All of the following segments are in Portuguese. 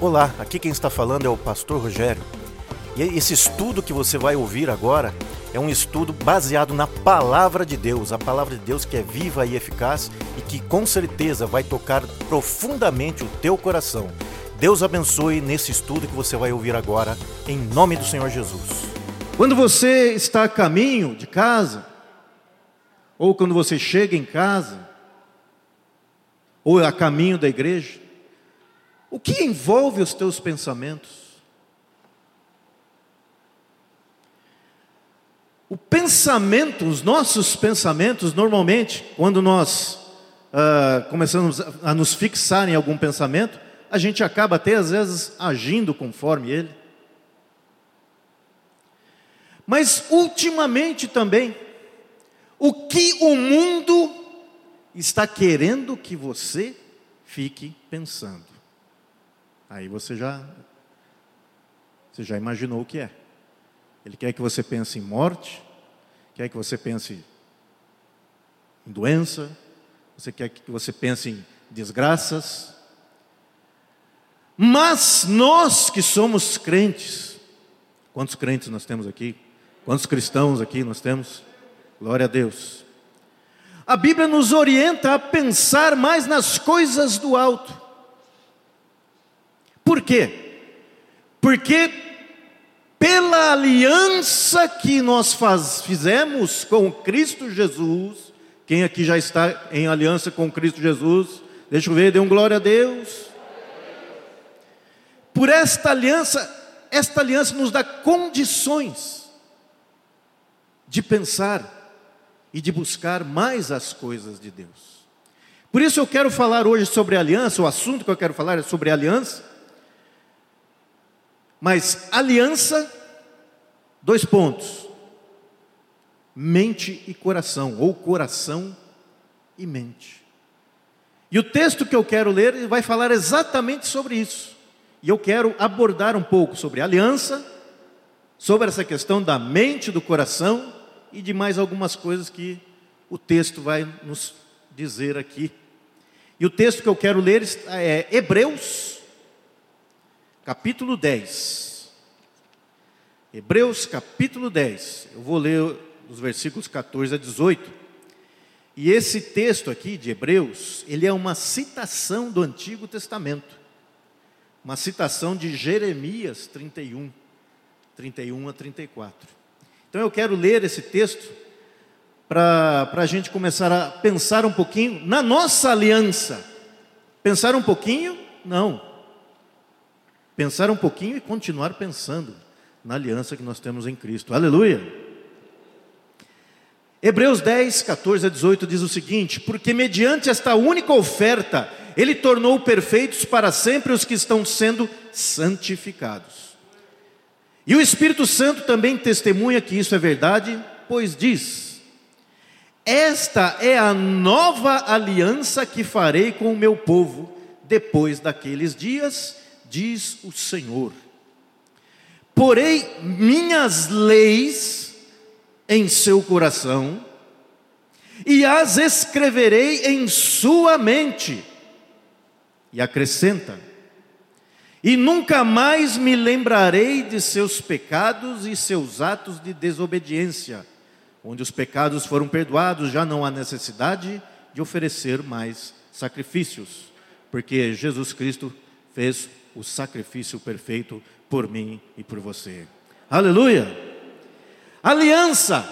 Olá, aqui quem está falando é o Pastor Rogério. E esse estudo que você vai ouvir agora é um estudo baseado na palavra de Deus, a palavra de Deus que é viva e eficaz e que com certeza vai tocar profundamente o teu coração. Deus abençoe nesse estudo que você vai ouvir agora, em nome do Senhor Jesus. Quando você está a caminho de casa, ou quando você chega em casa, ou a caminho da igreja, o que envolve os teus pensamentos? O pensamento, os nossos pensamentos, normalmente, quando nós uh, começamos a nos fixar em algum pensamento, a gente acaba até às vezes agindo conforme ele. Mas ultimamente também, o que o mundo está querendo que você fique pensando? Aí você já você já imaginou o que é. Ele quer que você pense em morte, quer que você pense em doença, você quer que você pense em desgraças. Mas nós que somos crentes, quantos crentes nós temos aqui? Quantos cristãos aqui nós temos? Glória a Deus. A Bíblia nos orienta a pensar mais nas coisas do alto. Quê? Porque pela aliança que nós faz, fizemos com Cristo Jesus, quem aqui já está em aliança com Cristo Jesus? Deixa eu ver, dê um glória a Deus. Por esta aliança, esta aliança nos dá condições de pensar e de buscar mais as coisas de Deus. Por isso eu quero falar hoje sobre aliança, o assunto que eu quero falar é sobre aliança. Mas aliança, dois pontos: mente e coração, ou coração e mente. E o texto que eu quero ler vai falar exatamente sobre isso. E eu quero abordar um pouco sobre aliança, sobre essa questão da mente, do coração e de mais algumas coisas que o texto vai nos dizer aqui. E o texto que eu quero ler é Hebreus capítulo 10. Hebreus capítulo 10. Eu vou ler os versículos 14 a 18. E esse texto aqui de Hebreus, ele é uma citação do Antigo Testamento. Uma citação de Jeremias 31, 31 a 34. Então eu quero ler esse texto para a gente começar a pensar um pouquinho na nossa aliança. Pensar um pouquinho? Não pensar um pouquinho e continuar pensando na aliança que nós temos em Cristo. Aleluia! Hebreus 10, 14 a 18 diz o seguinte: Porque mediante esta única oferta, Ele tornou perfeitos para sempre os que estão sendo santificados. E o Espírito Santo também testemunha que isso é verdade, pois diz: Esta é a nova aliança que farei com o meu povo depois daqueles dias diz o Senhor. Porei minhas leis em seu coração e as escreverei em sua mente. E acrescenta: E nunca mais me lembrarei de seus pecados e seus atos de desobediência. Onde os pecados foram perdoados, já não há necessidade de oferecer mais sacrifícios, porque Jesus Cristo fez o sacrifício perfeito por mim e por você. Aleluia! Aliança.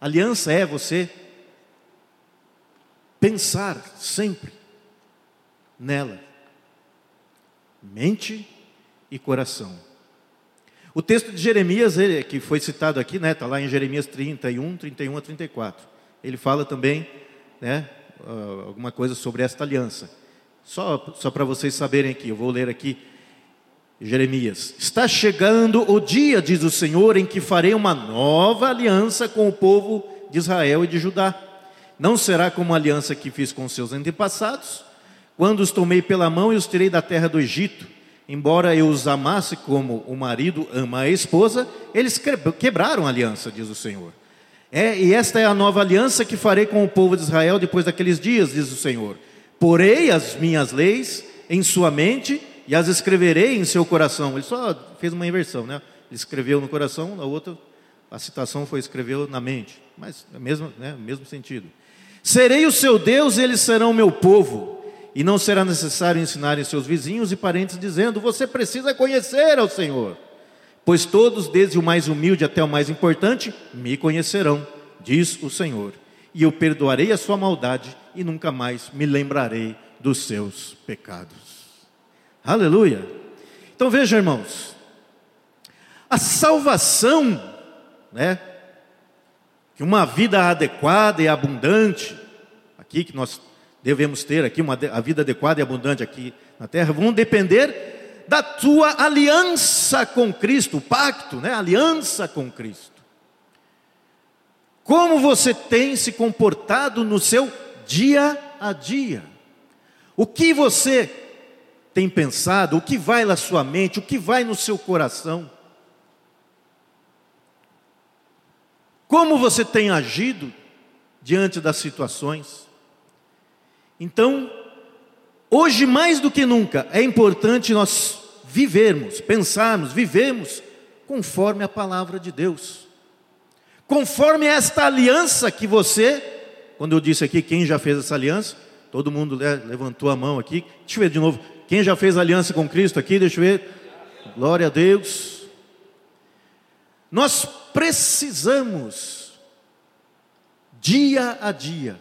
Aliança é você pensar sempre nela, mente e coração. O texto de Jeremias, ele, que foi citado aqui, né, está lá em Jeremias 31, 31 a 34. Ele fala também né, alguma coisa sobre esta aliança. Só, só para vocês saberem aqui, eu vou ler aqui Jeremias. Está chegando o dia, diz o Senhor, em que farei uma nova aliança com o povo de Israel e de Judá. Não será como a aliança que fiz com seus antepassados, quando os tomei pela mão e os tirei da terra do Egito. Embora eu os amasse como o marido ama a esposa, eles quebraram a aliança, diz o Senhor. É, e esta é a nova aliança que farei com o povo de Israel depois daqueles dias, diz o Senhor Porei as minhas leis em sua mente e as escreverei em seu coração. Ele só fez uma inversão, né? Ele escreveu no coração, a outra, a citação foi escreveu na mente, mas é mesmo, né, mesmo sentido. Serei o seu Deus e eles serão meu povo. E não será necessário ensinarem seus vizinhos e parentes, dizendo: Você precisa conhecer ao Senhor. Pois todos, desde o mais humilde até o mais importante, me conhecerão, diz o Senhor. E eu perdoarei a sua maldade e nunca mais me lembrarei dos seus pecados. Aleluia. Então veja, irmãos, a salvação, né? Que uma vida adequada e abundante, aqui que nós devemos ter aqui uma a vida adequada e abundante aqui na terra, vão depender da tua aliança com Cristo, o pacto, né? Aliança com Cristo. Como você tem se comportado no seu dia a dia? O que você tem pensado, o que vai na sua mente, o que vai no seu coração. Como você tem agido diante das situações. Então, hoje mais do que nunca, é importante nós vivermos, pensarmos, vivemos conforme a palavra de Deus. Conforme esta aliança que você, quando eu disse aqui quem já fez essa aliança, todo mundo levantou a mão aqui. Deixa eu ver de novo. Quem já fez aliança com Cristo aqui? Deixa eu ver. Glória a Deus. Nós precisamos, dia a dia,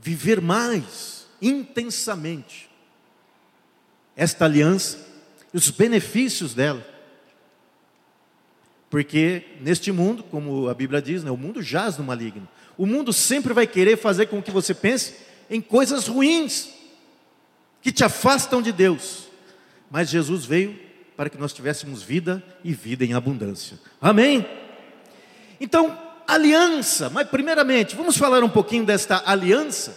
viver mais intensamente esta aliança e os benefícios dela. Porque neste mundo, como a Bíblia diz, né, o mundo jaz no maligno. O mundo sempre vai querer fazer com que você pense em coisas ruins que te afastam de Deus. Mas Jesus veio para que nós tivéssemos vida e vida em abundância. Amém? Então, aliança, mas primeiramente, vamos falar um pouquinho desta aliança.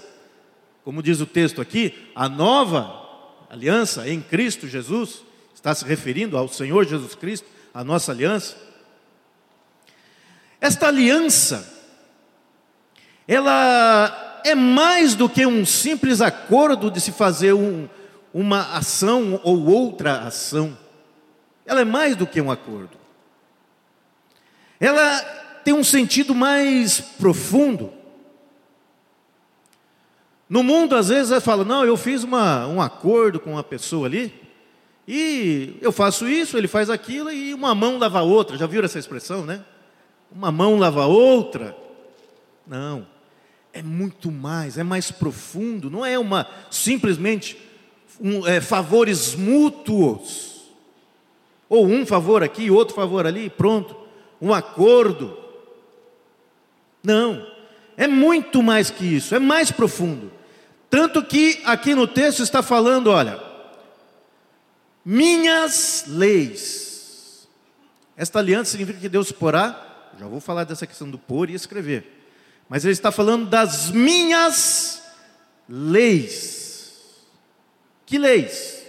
Como diz o texto aqui, a nova aliança em Cristo Jesus, está se referindo ao Senhor Jesus Cristo, a nossa aliança. Esta aliança, ela é mais do que um simples acordo de se fazer um, uma ação ou outra ação. Ela é mais do que um acordo. Ela tem um sentido mais profundo. No mundo, às vezes, você fala: Não, eu fiz uma, um acordo com uma pessoa ali, e eu faço isso, ele faz aquilo, e uma mão lava a outra. Já viram essa expressão, né? Uma mão lava a outra. Não é muito mais, é mais profundo, não é uma simplesmente um, é, favores mútuos, ou um favor aqui, outro favor ali, pronto, um acordo. Não, é muito mais que isso, é mais profundo. Tanto que aqui no texto está falando, olha, minhas leis. Esta aliança significa que Deus porá, já vou falar dessa questão do pôr e escrever mas ele está falando das minhas leis. Que leis?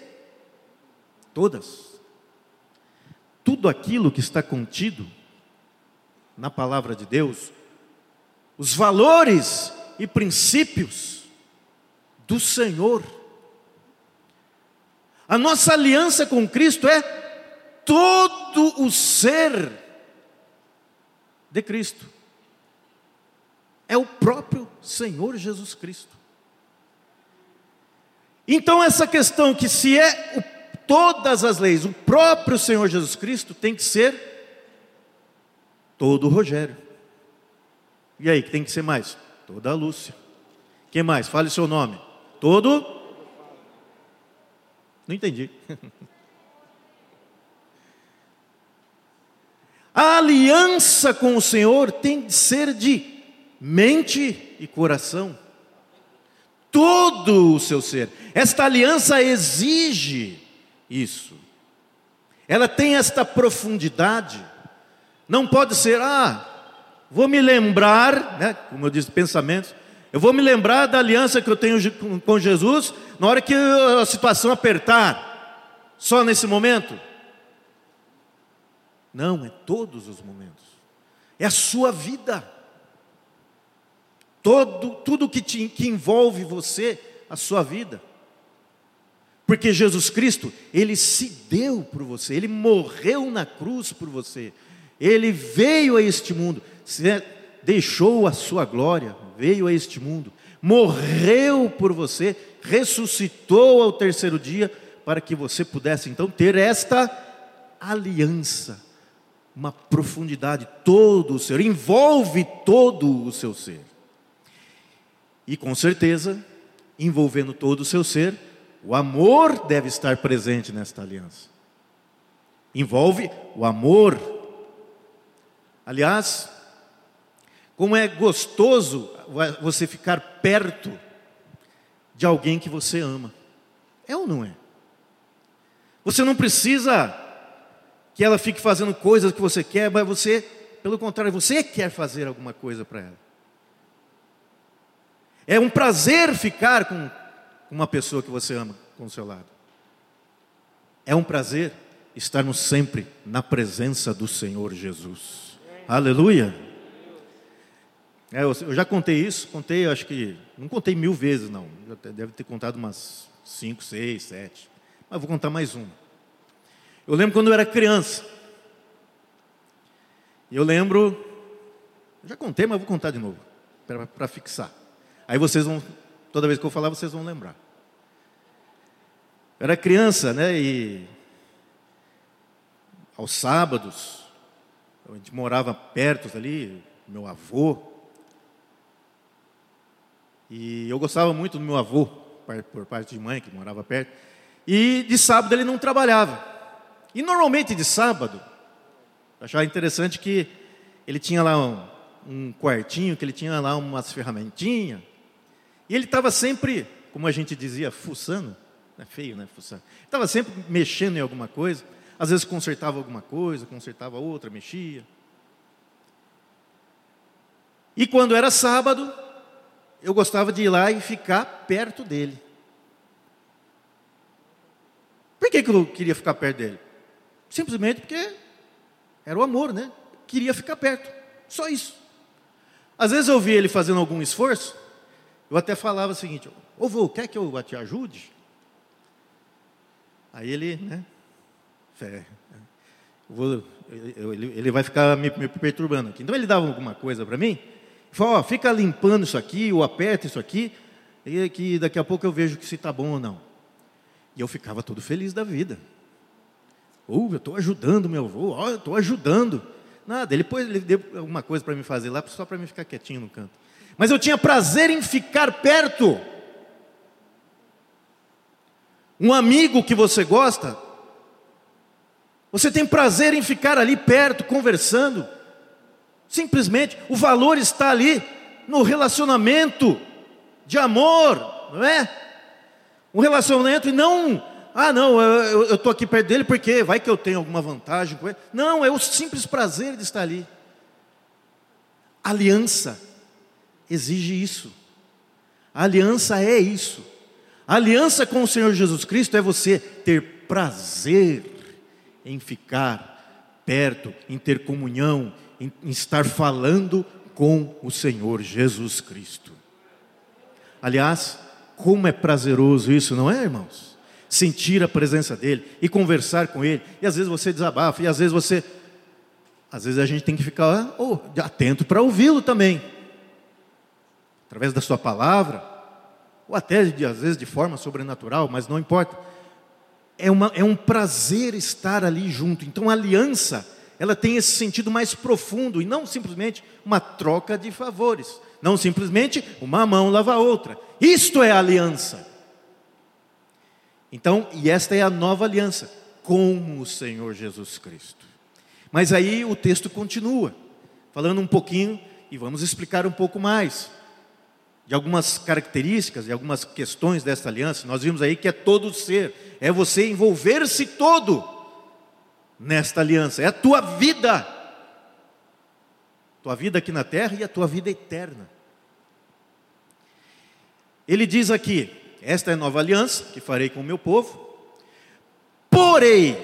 Todas. Tudo aquilo que está contido na palavra de Deus, os valores e princípios do Senhor. A nossa aliança com Cristo é todo o ser de Cristo é o próprio Senhor Jesus Cristo. Então, essa questão que se é o, todas as leis, o próprio Senhor Jesus Cristo tem que ser todo o Rogério. E aí, que tem que ser mais? Toda a Lúcia. Quem mais? Fale seu nome. Todo. Não entendi. A aliança com o Senhor tem de ser de mente e coração, todo o seu ser. Esta aliança exige isso. Ela tem esta profundidade. Não pode ser, ah, vou me lembrar, né, como eu disse, pensamentos. Eu vou me lembrar da aliança que eu tenho com Jesus na hora que a situação apertar. Só nesse momento? Não, é todos os momentos. É a sua vida todo, tudo que, te, que envolve você, a sua vida. Porque Jesus Cristo, ele se deu por você, ele morreu na cruz por você. Ele veio a este mundo, deixou a sua glória, veio a este mundo, morreu por você, ressuscitou ao terceiro dia para que você pudesse então ter esta aliança, uma profundidade todo o ser, envolve todo o seu ser. E com certeza, envolvendo todo o seu ser, o amor deve estar presente nesta aliança. Envolve o amor. Aliás, como é gostoso você ficar perto de alguém que você ama. É ou não é? Você não precisa que ela fique fazendo coisas que você quer, mas você, pelo contrário, você quer fazer alguma coisa para ela. É um prazer ficar com uma pessoa que você ama com o seu lado. É um prazer estarmos sempre na presença do Senhor Jesus. Aleluia. É, eu, já contei isso, contei, acho que, não contei mil vezes, não. Deve ter contado umas cinco, seis, sete. Mas vou contar mais uma. Eu lembro quando eu era criança. Eu lembro, já contei, mas vou contar de novo, para fixar. Aí vocês vão, toda vez que eu falar, vocês vão lembrar. Eu era criança, né? E aos sábados, a gente morava perto ali, meu avô, e eu gostava muito do meu avô, por parte de mãe, que morava perto. E de sábado ele não trabalhava. E normalmente de sábado, eu achava interessante que ele tinha lá um, um quartinho, que ele tinha lá umas ferramentinhas. E ele estava sempre, como a gente dizia, fuçando. É feio, né? Fuçando. Estava sempre mexendo em alguma coisa. Às vezes consertava alguma coisa, consertava outra, mexia. E quando era sábado, eu gostava de ir lá e ficar perto dele. Por que, que eu queria ficar perto dele? Simplesmente porque era o amor, né? Queria ficar perto. Só isso. Às vezes eu via ele fazendo algum esforço, eu até falava o seguinte: Ô vô, quer que eu te ajude? Aí ele, né? Fé, vou, ele, ele vai ficar me, me perturbando aqui. Então ele dava alguma coisa para mim, Fala, ó, fica limpando isso aqui, ou aperta isso aqui, e que daqui a pouco eu vejo que se está bom ou não. E eu ficava todo feliz da vida. Uh, eu estou ajudando meu avô, ó, eu estou ajudando. Nada, ele depois ele deu alguma coisa para me fazer lá, só para me ficar quietinho no canto. Mas eu tinha prazer em ficar perto. Um amigo que você gosta, você tem prazer em ficar ali perto, conversando. Simplesmente o valor está ali no relacionamento de amor, não é? Um relacionamento e não, ah, não, eu estou aqui perto dele porque vai que eu tenho alguma vantagem com ele. Não, é o simples prazer de estar ali. aliança exige isso. A aliança é isso. A aliança com o Senhor Jesus Cristo é você ter prazer em ficar perto, em ter comunhão, em, estar falando com o Senhor Jesus Cristo. Aliás, como é prazeroso isso, não é, irmãos? Sentir a presença dele e conversar com ele. E às vezes você desabafa, e às vezes você. Às vezes a gente tem que ficar oh, atento para ouvi-lo também. Através da sua palavra, ou até às vezes de forma sobrenatural, mas não importa. É, uma, é um prazer estar ali junto. Então a aliança ela tem esse sentido mais profundo e não simplesmente uma troca de favores, não simplesmente uma mão lava a outra. Isto é aliança. Então, e esta é a nova aliança com o Senhor Jesus Cristo. Mas aí o texto continua, falando um pouquinho e vamos explicar um pouco mais de algumas características e algumas questões desta aliança. Nós vimos aí que é todo ser, é você envolver-se todo nesta aliança, é a tua vida. Tua vida aqui na terra e a tua vida eterna. Ele diz aqui: Esta é a nova aliança que farei com o meu povo, porei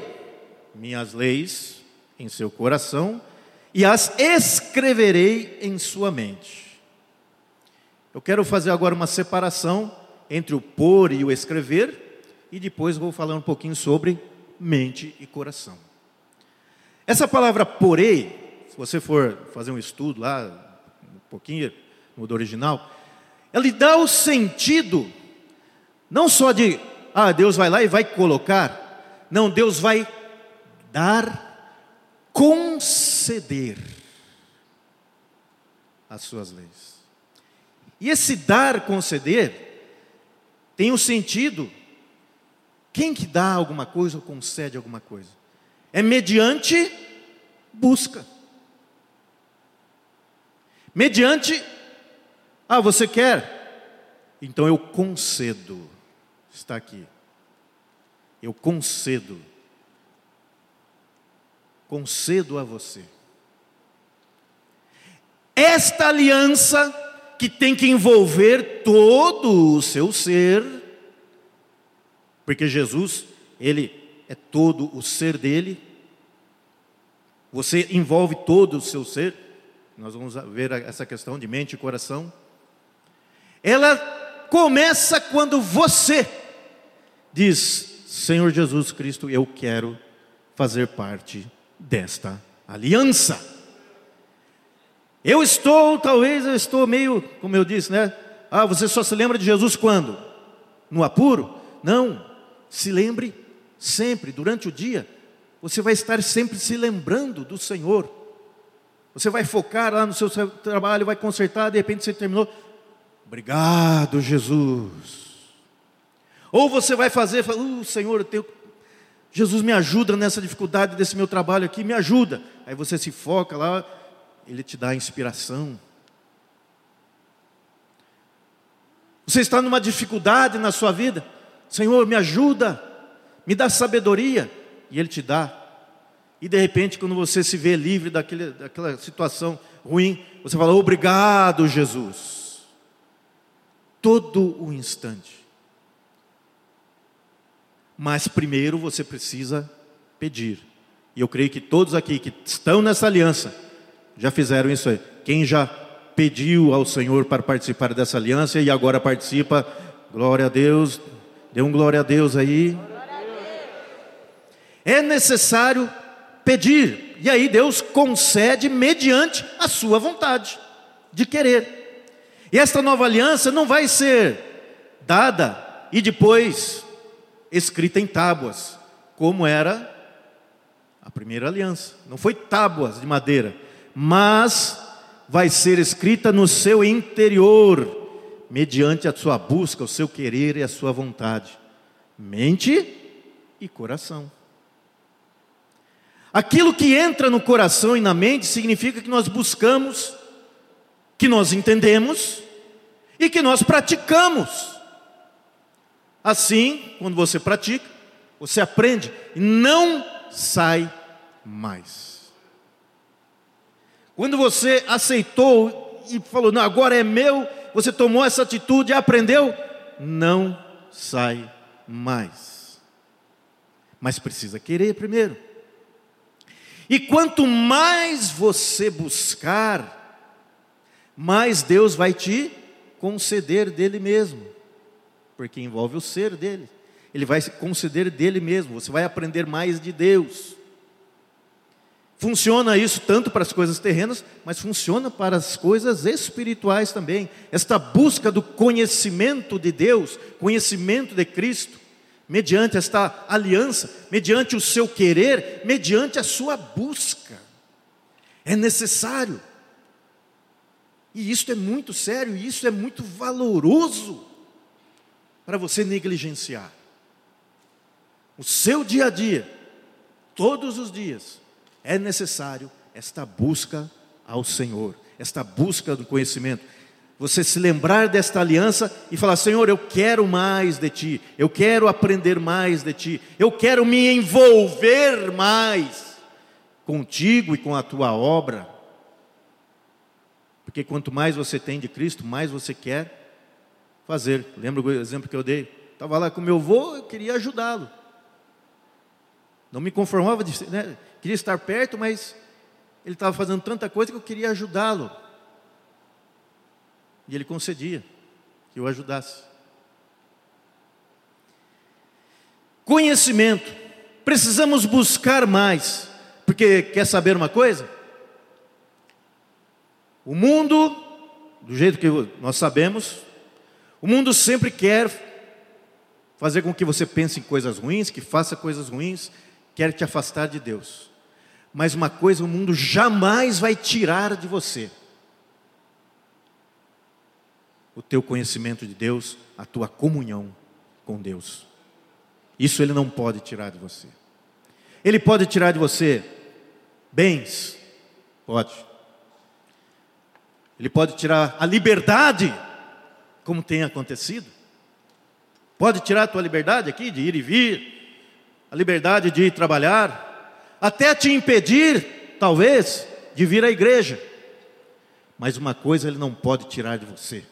minhas leis em seu coração e as escreverei em sua mente. Eu quero fazer agora uma separação entre o pôr e o escrever, e depois vou falar um pouquinho sobre mente e coração. Essa palavra porei, se você for fazer um estudo lá, um pouquinho no original, ela dá o sentido, não só de, ah, Deus vai lá e vai colocar, não, Deus vai dar, conceder as suas leis. E esse dar, conceder, tem o um sentido, quem que dá alguma coisa ou concede alguma coisa? É mediante busca. Mediante, ah, você quer? Então eu concedo. Está aqui. Eu concedo. Concedo a você. Esta aliança que tem que envolver todo o seu ser, porque Jesus, ele é todo o ser dele, você envolve todo o seu ser, nós vamos ver essa questão de mente e coração. Ela começa quando você diz: Senhor Jesus Cristo, eu quero fazer parte desta aliança. Eu estou, talvez eu estou meio, como eu disse, né? Ah, você só se lembra de Jesus quando? No apuro? Não. Se lembre sempre, durante o dia. Você vai estar sempre se lembrando do Senhor. Você vai focar lá no seu trabalho, vai consertar, de repente você terminou. Obrigado, Jesus. Ou você vai fazer, fala, uh, Senhor, tenho... Jesus me ajuda nessa dificuldade desse meu trabalho aqui, me ajuda. Aí você se foca lá, ele te dá inspiração. Você está numa dificuldade na sua vida, Senhor, me ajuda, me dá sabedoria, e Ele te dá. E de repente, quando você se vê livre daquele, daquela situação ruim, você fala: Obrigado, Jesus. Todo o instante. Mas primeiro você precisa pedir. E eu creio que todos aqui que estão nessa aliança, já fizeram isso aí. Quem já pediu ao Senhor para participar dessa aliança e agora participa, glória a Deus, dê um glória a Deus aí. É necessário pedir, e aí Deus concede mediante a sua vontade de querer. E esta nova aliança não vai ser dada e depois escrita em tábuas, como era a primeira aliança. Não foi tábuas de madeira, mas vai ser escrita no seu interior, mediante a sua busca, o seu querer e a sua vontade, mente e coração. Aquilo que entra no coração e na mente significa que nós buscamos, que nós entendemos e que nós praticamos. Assim, quando você pratica, você aprende e não sai mais. Quando você aceitou e falou, não, agora é meu, você tomou essa atitude e aprendeu, não sai mais. Mas precisa querer primeiro. E quanto mais você buscar, mais Deus vai te conceder dele mesmo, porque envolve o ser dele. Ele vai conceder dele mesmo, você vai aprender mais de Deus. Funciona isso tanto para as coisas terrenas, mas funciona para as coisas espirituais também. Esta busca do conhecimento de Deus, conhecimento de Cristo, mediante esta aliança, mediante o seu querer, mediante a sua busca. É necessário. E isso é muito sério, isso é muito valoroso para você negligenciar. O seu dia a dia, todos os dias, é necessário esta busca ao Senhor, esta busca do conhecimento. Você se lembrar desta aliança e falar: Senhor, eu quero mais de Ti, eu quero aprender mais de Ti, eu quero me envolver mais contigo e com a Tua obra. Porque quanto mais você tem de Cristo, mais você quer fazer. Lembra o exemplo que eu dei? Estava lá com meu avô, eu queria ajudá-lo. Não me conformava de. Né? queria estar perto, mas ele estava fazendo tanta coisa que eu queria ajudá-lo. E ele concedia que eu ajudasse. conhecimento. Precisamos buscar mais, porque quer saber uma coisa? O mundo, do jeito que nós sabemos, o mundo sempre quer fazer com que você pense em coisas ruins, que faça coisas ruins, quer te afastar de Deus. Mas uma coisa o mundo jamais vai tirar de você: o teu conhecimento de Deus, a tua comunhão com Deus. Isso ele não pode tirar de você. Ele pode tirar de você bens, pode. Ele pode tirar a liberdade, como tem acontecido. Pode tirar a tua liberdade aqui de ir e vir, a liberdade de ir trabalhar, até te impedir, talvez, de vir à igreja. Mas uma coisa ele não pode tirar de você: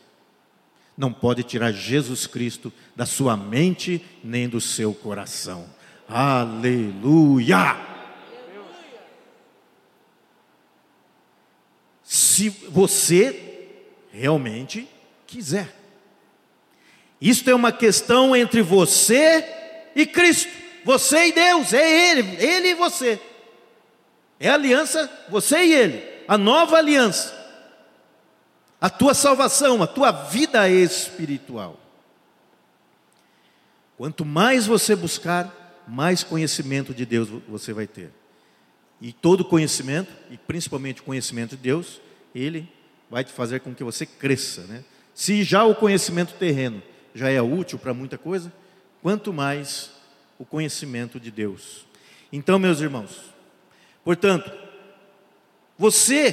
não pode tirar Jesus Cristo da sua mente nem do seu coração. Aleluia! Se você realmente quiser. Isto é uma questão entre você e Cristo, você e Deus, é Ele, Ele e você. É a aliança, você e Ele, a nova aliança, a tua salvação, a tua vida espiritual. Quanto mais você buscar, mais conhecimento de Deus você vai ter. E todo conhecimento, e principalmente o conhecimento de Deus, ele vai te fazer com que você cresça. Né? Se já o conhecimento terreno já é útil para muita coisa, quanto mais o conhecimento de Deus. Então, meus irmãos, portanto, você,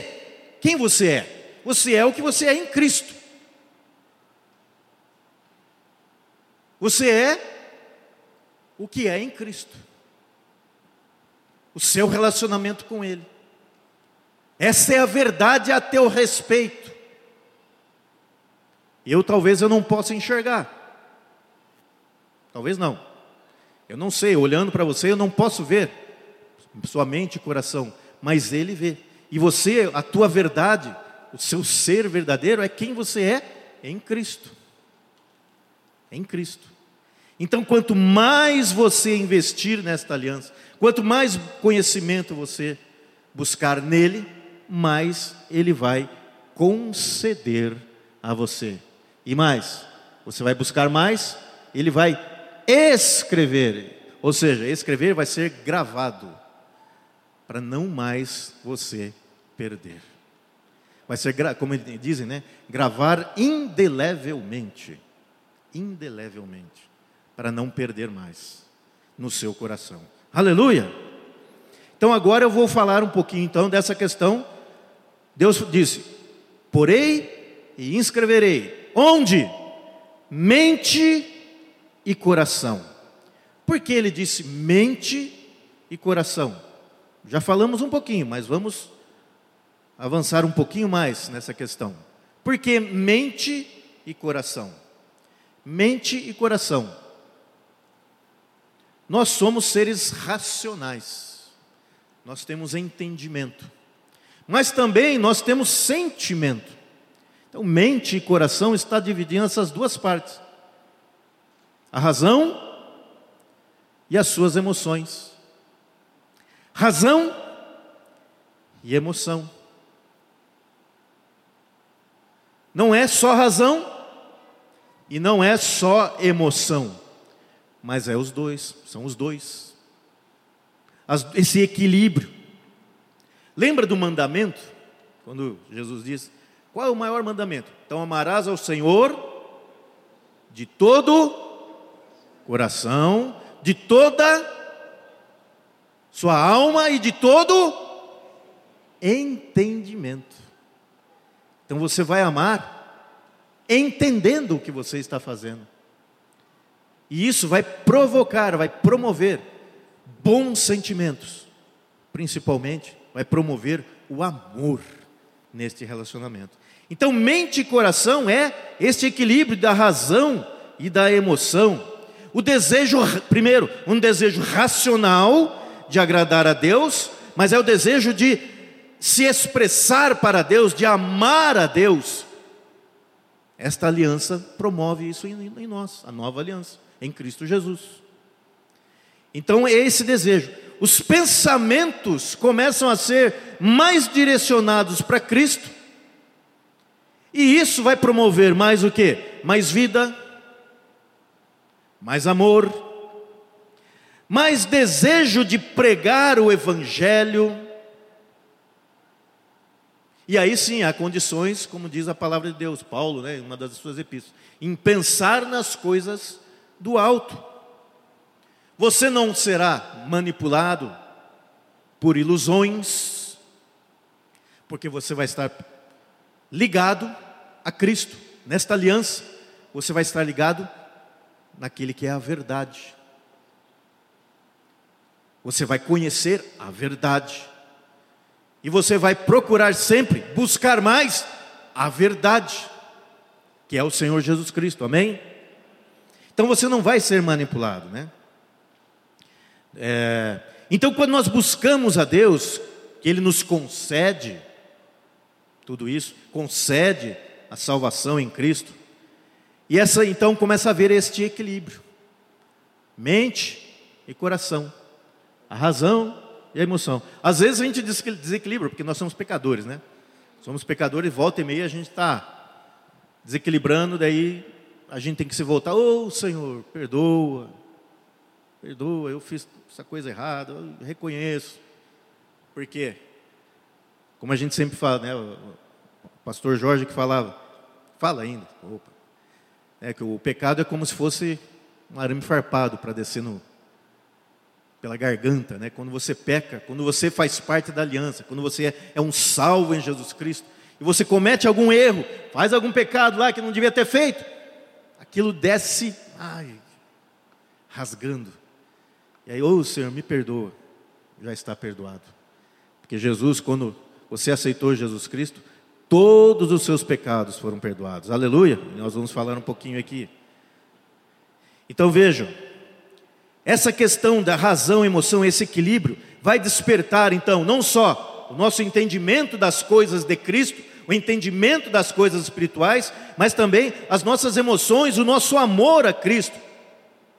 quem você é? Você é o que você é em Cristo. Você é o que é em Cristo. O seu relacionamento com Ele. Essa é a verdade a teu respeito. Eu talvez eu não possa enxergar. Talvez não. Eu não sei, olhando para você, eu não posso ver sua mente e coração, mas ele vê. E você, a tua verdade, o seu ser verdadeiro é quem você é em Cristo. Em Cristo. Então, quanto mais você investir nesta aliança, quanto mais conhecimento você buscar nele, mais ele vai conceder a você. E mais, você vai buscar mais, ele vai escrever, ou seja, escrever vai ser gravado, para não mais você perder. Vai ser, como dizem, né? Gravar indelevelmente, indelevelmente, para não perder mais no seu coração. Aleluia! Então agora eu vou falar um pouquinho então dessa questão. Deus disse: Porei e inscreverei Onde? Mente e coração. Por que ele disse mente e coração? Já falamos um pouquinho, mas vamos avançar um pouquinho mais nessa questão. Por que mente e coração? Mente e coração. Nós somos seres racionais. Nós temos entendimento. Mas também nós temos sentimento. Então, mente e coração está dividindo essas duas partes: a razão e as suas emoções. Razão e emoção. Não é só razão e não é só emoção, mas é os dois, são os dois. As, esse equilíbrio. Lembra do mandamento? Quando Jesus diz: qual é o maior mandamento? Então amarás ao Senhor de todo coração, de toda sua alma e de todo entendimento. Então você vai amar entendendo o que você está fazendo. E isso vai provocar, vai promover bons sentimentos. Principalmente, vai promover o amor neste relacionamento. Então, mente e coração é este equilíbrio da razão e da emoção. O desejo, primeiro, um desejo racional de agradar a Deus, mas é o desejo de se expressar para Deus, de amar a Deus. Esta aliança promove isso em, nós, a nova aliança, em Cristo Jesus. Então é esse desejo. Os pensamentos começam a ser mais direcionados para Cristo. E isso vai promover mais o que? Mais vida, mais amor, mais desejo de pregar o Evangelho. E aí sim há condições, como diz a palavra de Deus, Paulo, né, uma das suas epístolas, em pensar nas coisas do alto. Você não será manipulado por ilusões, porque você vai estar ligado a Cristo, nesta aliança, você vai estar ligado naquele que é a verdade. Você vai conhecer a verdade. E você vai procurar sempre buscar mais a verdade, que é o Senhor Jesus Cristo. Amém? Então você não vai ser manipulado, né? É, então, quando nós buscamos a Deus, que Ele nos concede tudo isso, concede a salvação em Cristo, e essa então começa a haver este equilíbrio, mente e coração, a razão e a emoção. Às vezes a gente desequilibra, porque nós somos pecadores, né? Somos pecadores, volta e meia a gente está desequilibrando, daí a gente tem que se voltar, ô oh, Senhor, perdoa, perdoa, eu fiz essa coisa errada, eu reconheço. Por quê? Como a gente sempre fala, né? Pastor Jorge que falava, fala ainda, opa, é que o pecado é como se fosse um arame farpado para descer no, pela garganta, né? Quando você peca, quando você faz parte da aliança, quando você é, é um salvo em Jesus Cristo, e você comete algum erro, faz algum pecado lá que não devia ter feito, aquilo desce, ai, rasgando. E aí, ô oh, Senhor, me perdoa. Já está perdoado. Porque Jesus, quando você aceitou Jesus Cristo, todos os seus pecados foram perdoados. Aleluia. Nós vamos falar um pouquinho aqui. Então vejam, essa questão da razão, emoção, esse equilíbrio, vai despertar então não só o nosso entendimento das coisas de Cristo, o entendimento das coisas espirituais, mas também as nossas emoções, o nosso amor a Cristo.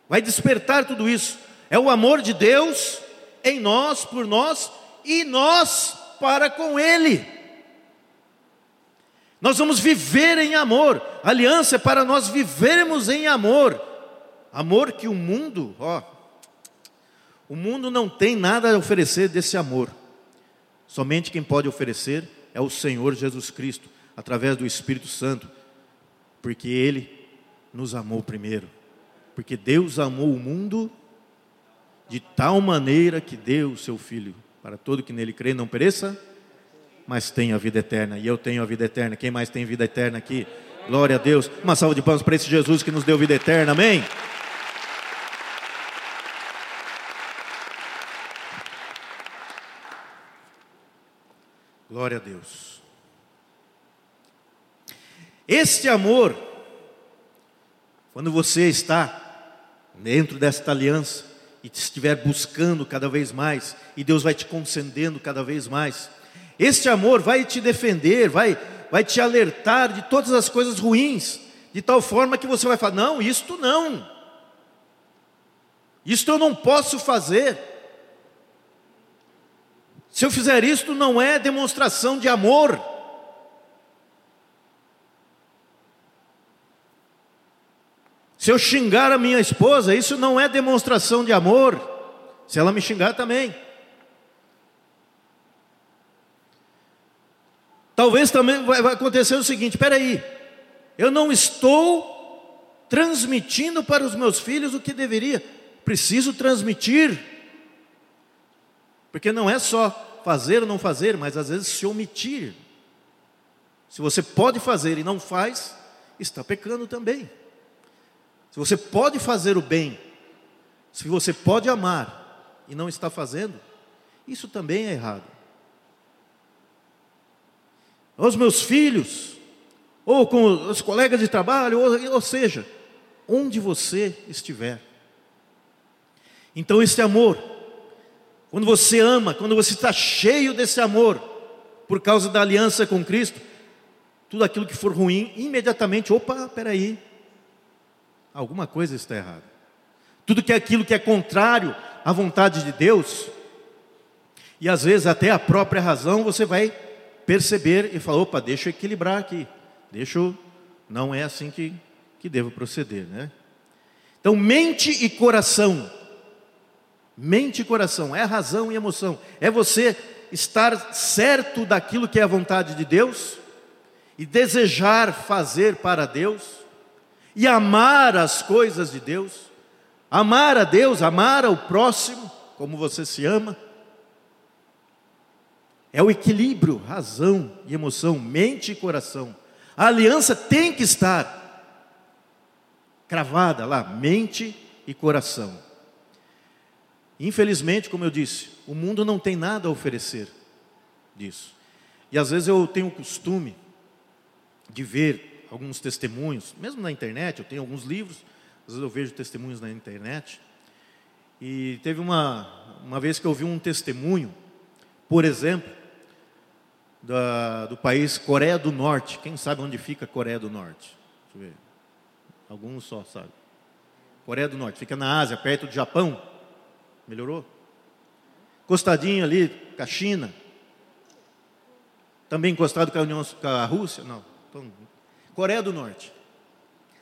Vai despertar tudo isso. É o amor de Deus em nós, por nós e nós para com Ele. Nós vamos viver em amor. Aliança é para nós vivermos em amor. Amor que o mundo, ó, o mundo não tem nada a oferecer desse amor. Somente quem pode oferecer é o Senhor Jesus Cristo, através do Espírito Santo, porque Ele nos amou primeiro. Porque Deus amou o mundo de tal maneira que deu o seu Filho, para todo que nele crê não pereça, mas tenha a vida eterna. E eu tenho a vida eterna. Quem mais tem vida eterna aqui? Glória a Deus. Uma salva de palmas para esse Jesus que nos deu vida eterna. Amém. Glória a Deus. Este amor, quando você está dentro desta aliança, e estiver buscando cada vez mais, e Deus vai te concedendo cada vez mais, este amor vai te defender, vai, vai te alertar de todas as coisas ruins, de tal forma que você vai falar: não, isto não, isto eu não posso fazer. Se eu fizer isto, não é demonstração de amor. Se eu xingar a minha esposa, isso não é demonstração de amor. Se ela me xingar também. Talvez também vai acontecer o seguinte: espera aí, eu não estou transmitindo para os meus filhos o que deveria, preciso transmitir, porque não é só fazer ou não fazer, mas às vezes se omitir. Se você pode fazer e não faz, está pecando também. Se você pode fazer o bem, se você pode amar e não está fazendo, isso também é errado. Os meus filhos, ou com os colegas de trabalho, ou, ou seja, onde você estiver. Então, esse amor, quando você ama, quando você está cheio desse amor, por causa da aliança com Cristo, tudo aquilo que for ruim, imediatamente, opa, peraí, alguma coisa está errada. Tudo que é aquilo que é contrário a vontade de Deus, e às vezes até a própria razão, você vai perceber e falar: opa, deixa eu equilibrar aqui, deixa eu. Não é assim que, que devo proceder, né? Então, mente e coração. Mente e coração é razão e emoção. É você estar certo daquilo que é a vontade de Deus e desejar fazer para Deus e amar as coisas de Deus, amar a Deus, amar ao próximo como você se ama. É o equilíbrio, razão e emoção, mente e coração. A aliança tem que estar cravada lá, mente e coração. Infelizmente, como eu disse, o mundo não tem nada a oferecer disso. E às vezes eu tenho o costume de ver alguns testemunhos, mesmo na internet, eu tenho alguns livros, às vezes eu vejo testemunhos na internet. E teve uma, uma vez que eu vi um testemunho, por exemplo, da, do país Coreia do Norte. Quem sabe onde fica a Coreia do Norte? Deixa eu ver. Alguns só sabe. Coreia do Norte, fica na Ásia, perto do Japão. Melhorou? Costadinho ali com a China. Também encostado com a, União, com a Rússia? Não. Então, Coreia do Norte.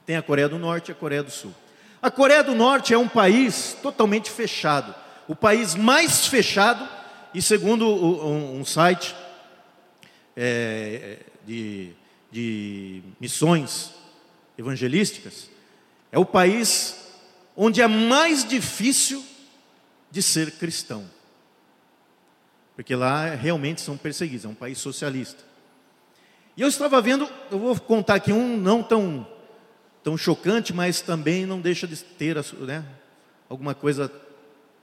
Tem a Coreia do Norte e a Coreia do Sul. A Coreia do Norte é um país totalmente fechado. O país mais fechado, e segundo um, um site é, de, de missões evangelísticas, é o país onde é mais difícil de ser cristão. Porque lá realmente são perseguidos, é um país socialista. E eu estava vendo, eu vou contar aqui um não tão, tão chocante, mas também não deixa de ter né, alguma coisa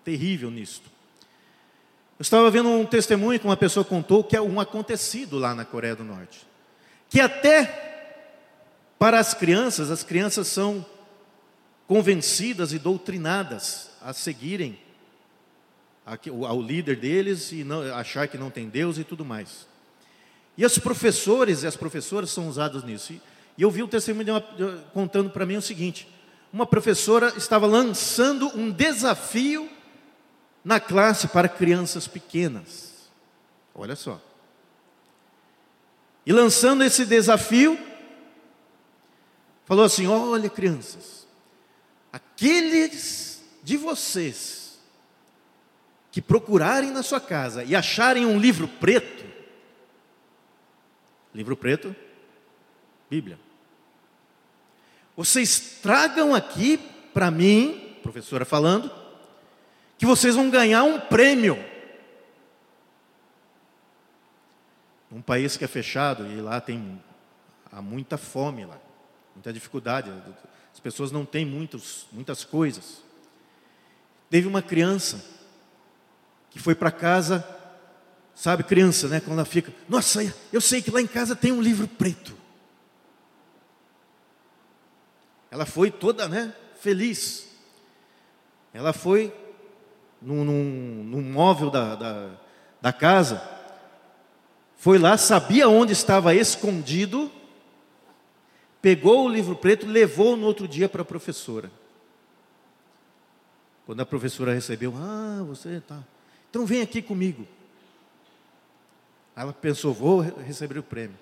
terrível nisso. Eu estava vendo um testemunho que uma pessoa contou que é um acontecido lá na Coreia do Norte. Que até para as crianças, as crianças são convencidas e doutrinadas a seguirem ao líder deles e não, achar que não tem Deus e tudo mais. E os professores e as professoras são usados nisso. E, eu vi o testemunho de uma, contando para mim o seguinte: uma professora estava lançando um desafio na classe para crianças pequenas. Olha só. E lançando esse desafio, falou assim: Olha, crianças, aqueles de vocês que procurarem na sua casa e acharem um livro preto, livro preto, Bíblia, vocês tragam aqui para mim, professora falando, que vocês vão ganhar um prêmio. Um país que é fechado e lá tem há muita fome lá muita dificuldade. As pessoas não têm muitos, muitas coisas. Teve uma criança que foi para casa, sabe, criança, né? Quando ela fica, nossa, eu sei que lá em casa tem um livro preto. Ela foi toda, né, feliz. Ela foi num, num, num móvel da, da, da casa, foi lá, sabia onde estava escondido, pegou o livro preto, levou no outro dia para a professora. Quando a professora recebeu, ah, você está. Então vem aqui comigo. Ela pensou, vou receber o prêmio.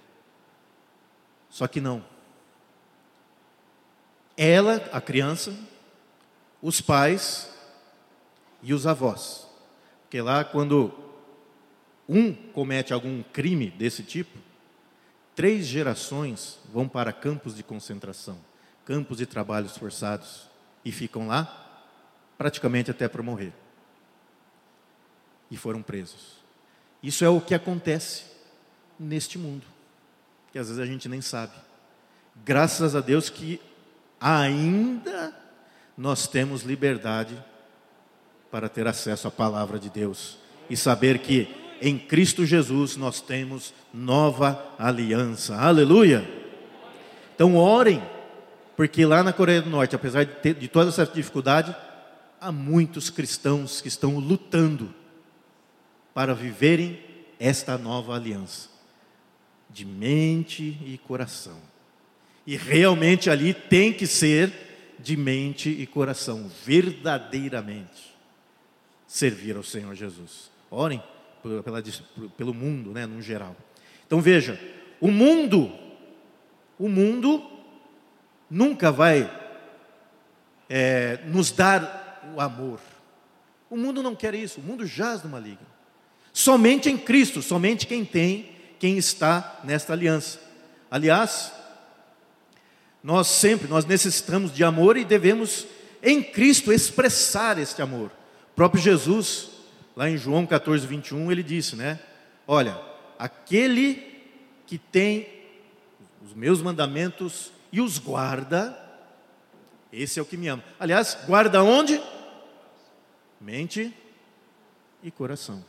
Só que não. Ela, a criança, os pais e os avós. Porque lá, quando um comete algum crime desse tipo, Três gerações vão para campos de concentração, campos de trabalhos forçados, e ficam lá praticamente até para morrer. E foram presos. Isso é o que acontece neste mundo, que às vezes a gente nem sabe. Graças a Deus que ainda nós temos liberdade para ter acesso à palavra de Deus e saber que em Cristo Jesus nós temos nova aliança. Aleluia! Então orem, porque lá na Coreia do Norte, apesar de, ter, de toda essa dificuldade, há muitos cristãos que estão lutando para viverem esta nova aliança de mente e coração. E realmente ali tem que ser de mente e coração, verdadeiramente. Servir ao Senhor Jesus. Orem pela, pelo mundo, né, no geral. Então veja, o mundo, o mundo nunca vai é, nos dar o amor. O mundo não quer isso, o mundo jaz no maligno. Somente em Cristo, somente quem tem, quem está nesta aliança. Aliás, nós sempre, nós necessitamos de amor e devemos em Cristo expressar este amor. O próprio Jesus, lá em João 14, 21, ele disse, né? Olha, aquele que tem os meus mandamentos e os guarda, esse é o que me ama. Aliás, guarda onde? Mente e coração.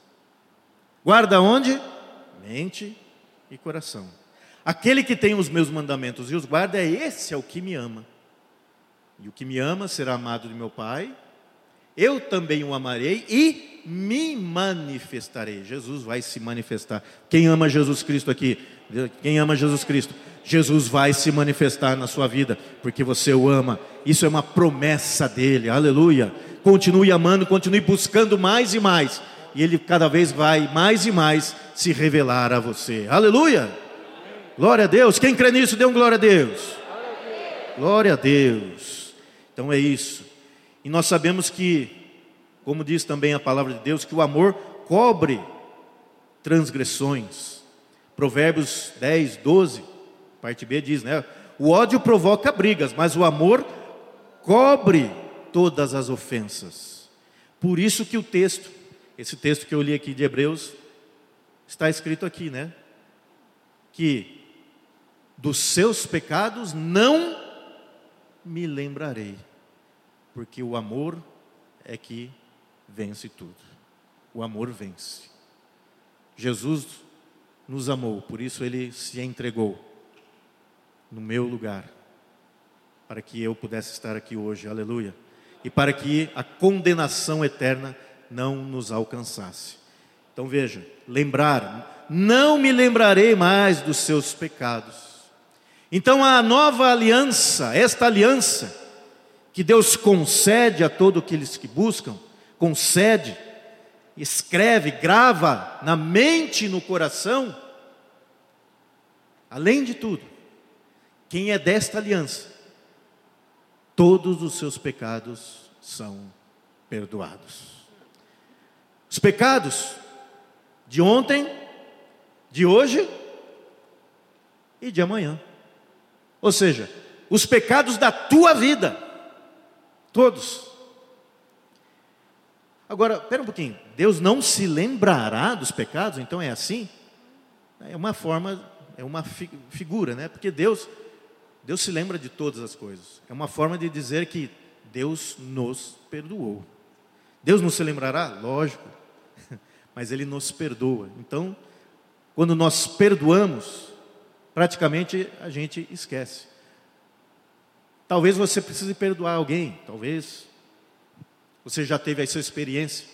Guarda onde? Mente e coração. Aquele que tem os meus mandamentos e os guarda, esse é o que me ama. E o que me ama será amado de meu Pai, eu também o amarei e me manifestarei. Jesus vai se manifestar. Quem ama Jesus Cristo aqui? Quem ama Jesus Cristo? Jesus vai se manifestar na sua vida, porque você o ama. Isso é uma promessa dele. Aleluia. Continue amando, continue buscando mais e mais. E ele cada vez vai mais e mais se revelar a você. Aleluia. Glória a Deus. Quem crê nisso, dê um glória a Deus. Glória a Deus. Então é isso. E nós sabemos que, como diz também a palavra de Deus, que o amor cobre transgressões. Provérbios 10, 12, parte B diz, né? O ódio provoca brigas, mas o amor cobre todas as ofensas. Por isso que o texto, esse texto que eu li aqui de Hebreus, está escrito aqui, né? Que dos seus pecados não me lembrarei porque o amor é que vence tudo. O amor vence. Jesus nos amou, por isso ele se entregou no meu lugar, para que eu pudesse estar aqui hoje, aleluia, e para que a condenação eterna não nos alcançasse. Então veja, lembrar, não me lembrarei mais dos seus pecados. Então a nova aliança, esta aliança, que Deus concede a todos aqueles que buscam, concede, escreve, grava na mente e no coração. Além de tudo, quem é desta aliança, todos os seus pecados são perdoados. Os pecados de ontem, de hoje e de amanhã. Ou seja, os pecados da tua vida Todos. Agora, espera um pouquinho. Deus não se lembrará dos pecados, então é assim? É uma forma, é uma figura, né? Porque Deus, Deus se lembra de todas as coisas. É uma forma de dizer que Deus nos perdoou. Deus não se lembrará? Lógico. Mas Ele nos perdoa. Então, quando nós perdoamos, praticamente a gente esquece. Talvez você precise perdoar alguém, talvez você já teve essa experiência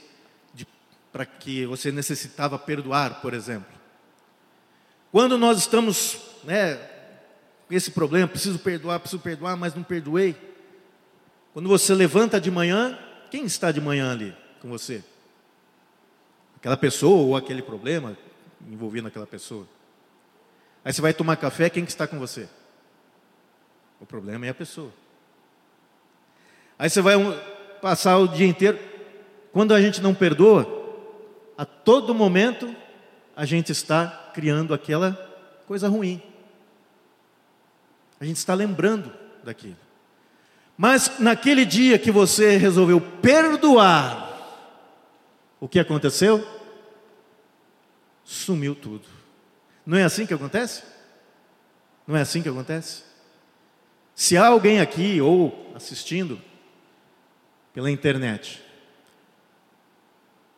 para que você necessitava perdoar, por exemplo. Quando nós estamos né, com esse problema, preciso perdoar, preciso perdoar, mas não perdoei. Quando você levanta de manhã, quem está de manhã ali com você? Aquela pessoa ou aquele problema envolvendo aquela pessoa. Aí você vai tomar café, quem que está com você? O problema é a pessoa. Aí você vai passar o dia inteiro. Quando a gente não perdoa, a todo momento a gente está criando aquela coisa ruim. A gente está lembrando daquilo. Mas naquele dia que você resolveu perdoar, o que aconteceu? Sumiu tudo. Não é assim que acontece? Não é assim que acontece? Se há alguém aqui ou assistindo pela internet,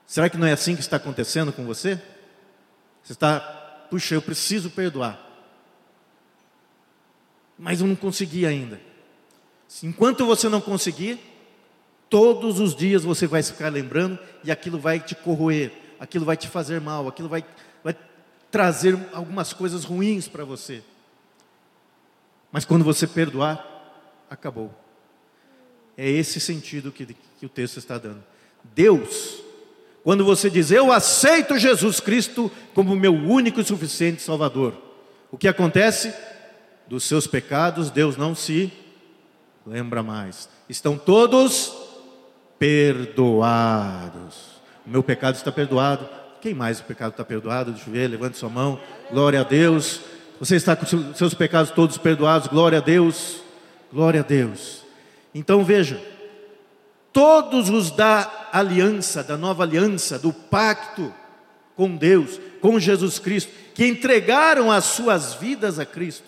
será que não é assim que está acontecendo com você? Você está, puxa, eu preciso perdoar, mas eu não consegui ainda. Enquanto você não conseguir, todos os dias você vai ficar lembrando e aquilo vai te corroer, aquilo vai te fazer mal, aquilo vai, vai trazer algumas coisas ruins para você. Mas quando você perdoar, acabou. É esse sentido que, que o texto está dando. Deus Quando você diz, eu aceito Jesus Cristo como meu único e suficiente Salvador, o que acontece? Dos seus pecados, Deus não se lembra mais. Estão todos perdoados. O meu pecado está perdoado. Quem mais o pecado está perdoado? Deixa eu ver, levante sua mão. Glória a Deus. Você está com seus pecados todos perdoados. Glória a Deus. Glória a Deus. Então veja, todos os da aliança, da nova aliança, do pacto com Deus, com Jesus Cristo, que entregaram as suas vidas a Cristo,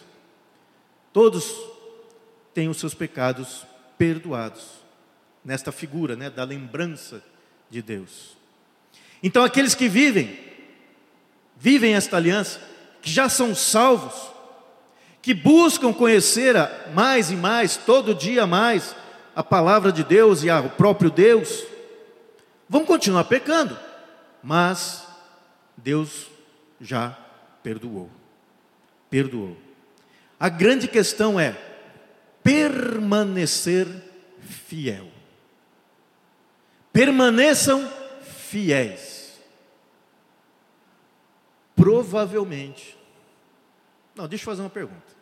todos têm os seus pecados perdoados, nesta figura né, da lembrança de Deus. Então, aqueles que vivem, vivem esta aliança, que já são salvos, que buscam conhecer mais e mais, todo dia mais, a palavra de Deus e o próprio Deus, vão continuar pecando, mas Deus já perdoou. Perdoou. A grande questão é permanecer fiel. Permaneçam fiéis. Provavelmente. Não, deixa eu fazer uma pergunta.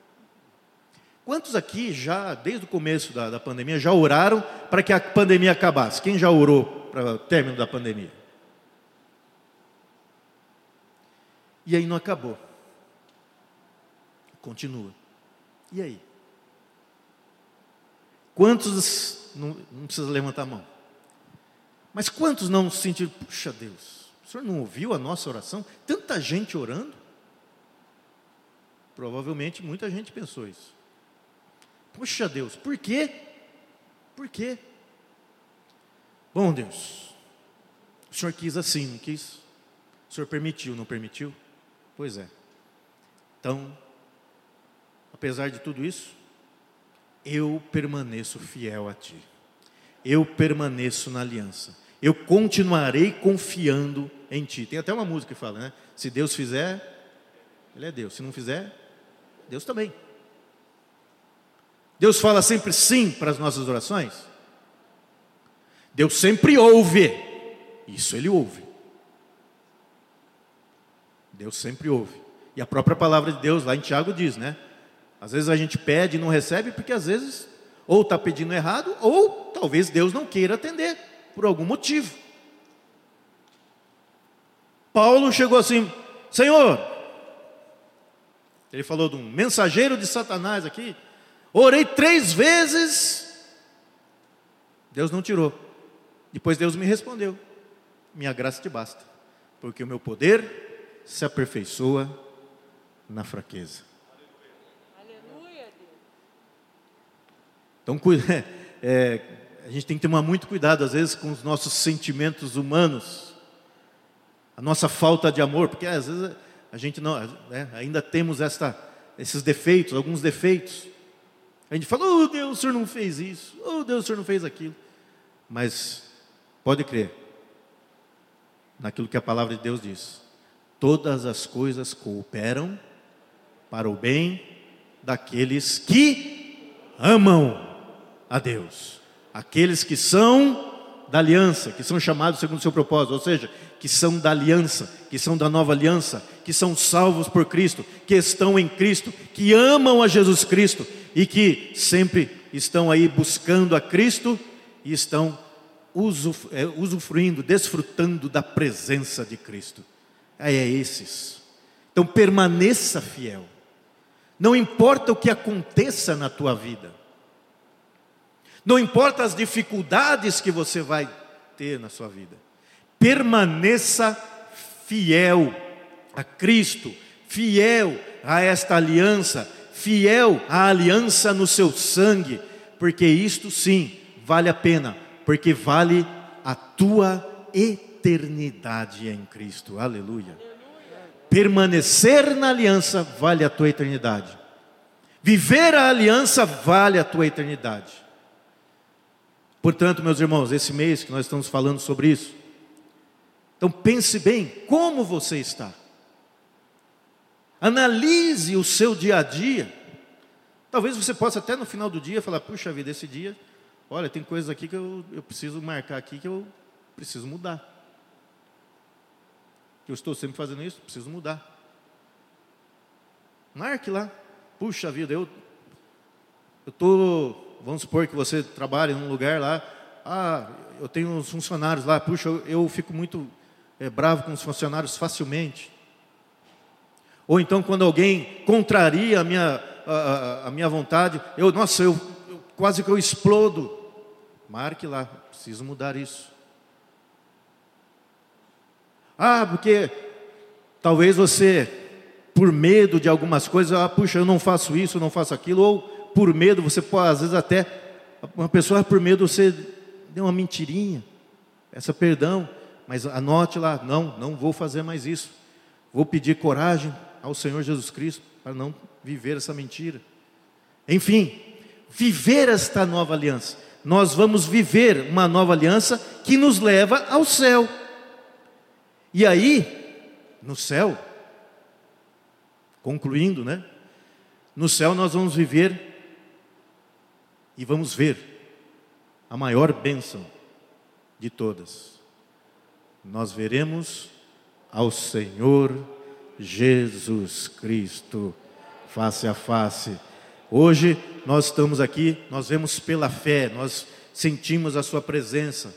Quantos aqui já, desde o começo da, da pandemia, já oraram para que a pandemia acabasse? Quem já orou para o término da pandemia? E aí não acabou. Continua. E aí? Quantos, não, não precisa levantar a mão, mas quantos não sentiram, puxa Deus, o senhor não ouviu a nossa oração? Tanta gente orando? Provavelmente muita gente pensou isso. Puxa Deus, por quê? Por quê? Bom Deus, o Senhor quis assim, não quis? O Senhor permitiu, não permitiu? Pois é. Então, apesar de tudo isso, eu permaneço fiel a Ti. Eu permaneço na aliança. Eu continuarei confiando em Ti. Tem até uma música que fala, né? Se Deus fizer, Ele é Deus. Se não fizer, Deus também. Deus fala sempre sim para as nossas orações? Deus sempre ouve. Isso ele ouve. Deus sempre ouve. E a própria palavra de Deus lá em Tiago diz, né? Às vezes a gente pede e não recebe porque às vezes ou está pedindo errado ou talvez Deus não queira atender por algum motivo. Paulo chegou assim, Senhor, ele falou de um mensageiro de Satanás aqui, Orei três vezes, Deus não tirou. Depois Deus me respondeu: Minha graça te basta, porque o meu poder se aperfeiçoa na fraqueza. Aleluia. Então, é, a gente tem que tomar muito cuidado, às vezes, com os nossos sentimentos humanos, a nossa falta de amor, porque às vezes a gente não, né, ainda temos esta, esses defeitos, alguns defeitos. A gente fala, oh Deus, o Senhor não fez isso, oh Deus, o Senhor não fez aquilo. Mas pode crer, naquilo que a palavra de Deus diz: todas as coisas cooperam para o bem daqueles que amam a Deus, aqueles que são da aliança, que são chamados segundo o seu propósito, ou seja, que são da aliança, que são da nova aliança, que são salvos por Cristo, que estão em Cristo, que amam a Jesus Cristo e que sempre estão aí buscando a Cristo e estão é, usufruindo, desfrutando da presença de Cristo. É esses. Então permaneça fiel. Não importa o que aconteça na tua vida. Não importa as dificuldades que você vai ter na sua vida. Permaneça fiel a Cristo, fiel a esta aliança, fiel à aliança no seu sangue, porque isto sim vale a pena, porque vale a tua eternidade em Cristo. Aleluia. Permanecer na aliança vale a tua eternidade. Viver a aliança vale a tua eternidade. Portanto, meus irmãos, esse mês que nós estamos falando sobre isso, então pense bem como você está. Analise o seu dia a dia. Talvez você possa até no final do dia falar: puxa vida, esse dia, olha, tem coisas aqui que eu, eu preciso marcar aqui que eu preciso mudar. eu estou sempre fazendo isso, preciso mudar. Marque lá. Puxa vida, eu estou, vamos supor que você trabalha num lugar lá, ah, eu tenho uns funcionários lá, puxa, eu, eu fico muito é, bravo com os funcionários facilmente. Ou então quando alguém contraria a minha, a, a minha vontade, eu, nossa, eu, eu quase que eu explodo. Marque lá, preciso mudar isso. Ah, porque talvez você, por medo de algumas coisas, ah, puxa, eu não faço isso, não faço aquilo, ou por medo, você pode, às vezes até, uma pessoa por medo, você deu uma mentirinha, peça perdão, mas anote lá, não, não vou fazer mais isso. Vou pedir coragem ao Senhor Jesus Cristo para não viver essa mentira. Enfim, viver esta nova aliança. Nós vamos viver uma nova aliança que nos leva ao céu. E aí, no céu, concluindo, né? No céu nós vamos viver e vamos ver a maior bênção de todas. Nós veremos ao Senhor Jesus Cristo face a face. Hoje nós estamos aqui, nós vemos pela fé, nós sentimos a Sua presença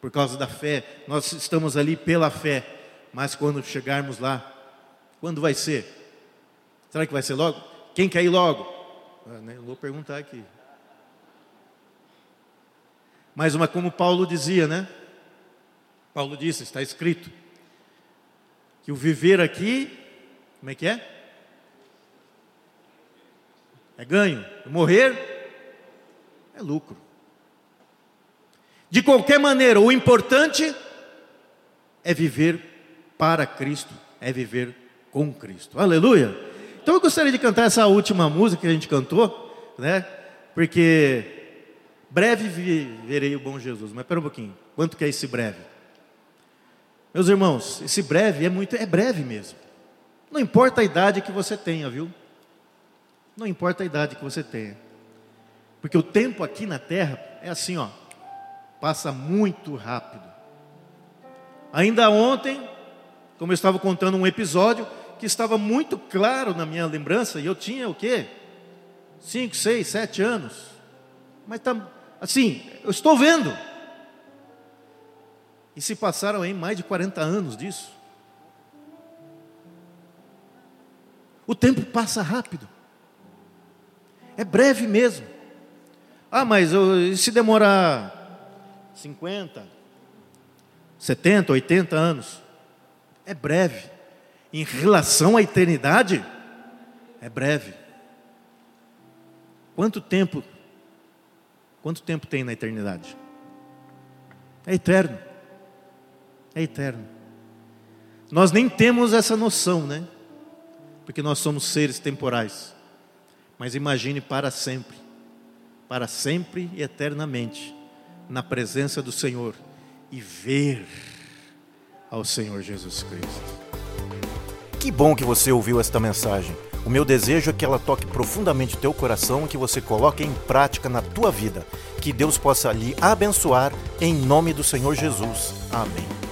por causa da fé, nós estamos ali pela fé, mas quando chegarmos lá, quando vai ser? Será que vai ser logo? Quem quer ir logo? Ah, né, vou perguntar aqui. Mas uma como Paulo dizia, né? Paulo disse, está escrito, que o viver aqui, como é que é? É ganho. Morrer é lucro. De qualquer maneira, o importante é viver para Cristo, é viver com Cristo. Aleluia! Então eu gostaria de cantar essa última música que a gente cantou, né? Porque breve verei o bom Jesus. Mas espera um pouquinho. Quanto que é esse breve? Meus irmãos, esse breve é muito é breve mesmo. Não importa a idade que você tenha, viu? Não importa a idade que você tenha. Porque o tempo aqui na terra é assim, ó passa muito rápido. Ainda ontem, como eu estava contando um episódio que estava muito claro na minha lembrança, e eu tinha o quê? Cinco, seis, sete anos. Mas tá, assim, eu estou vendo. E se passaram aí mais de 40 anos disso. O tempo passa rápido. É breve mesmo. Ah, mas eu, se demorar 50, 70, 80 anos. É breve. Em relação à eternidade, é breve. Quanto tempo? Quanto tempo tem na eternidade? É eterno. É eterno. Nós nem temos essa noção, né? Porque nós somos seres temporais. Mas imagine para sempre. Para sempre e eternamente na presença do Senhor e ver ao Senhor Jesus Cristo. Que bom que você ouviu esta mensagem. O meu desejo é que ela toque profundamente teu coração e que você coloque em prática na tua vida. Que Deus possa lhe abençoar em nome do Senhor Jesus. Amém.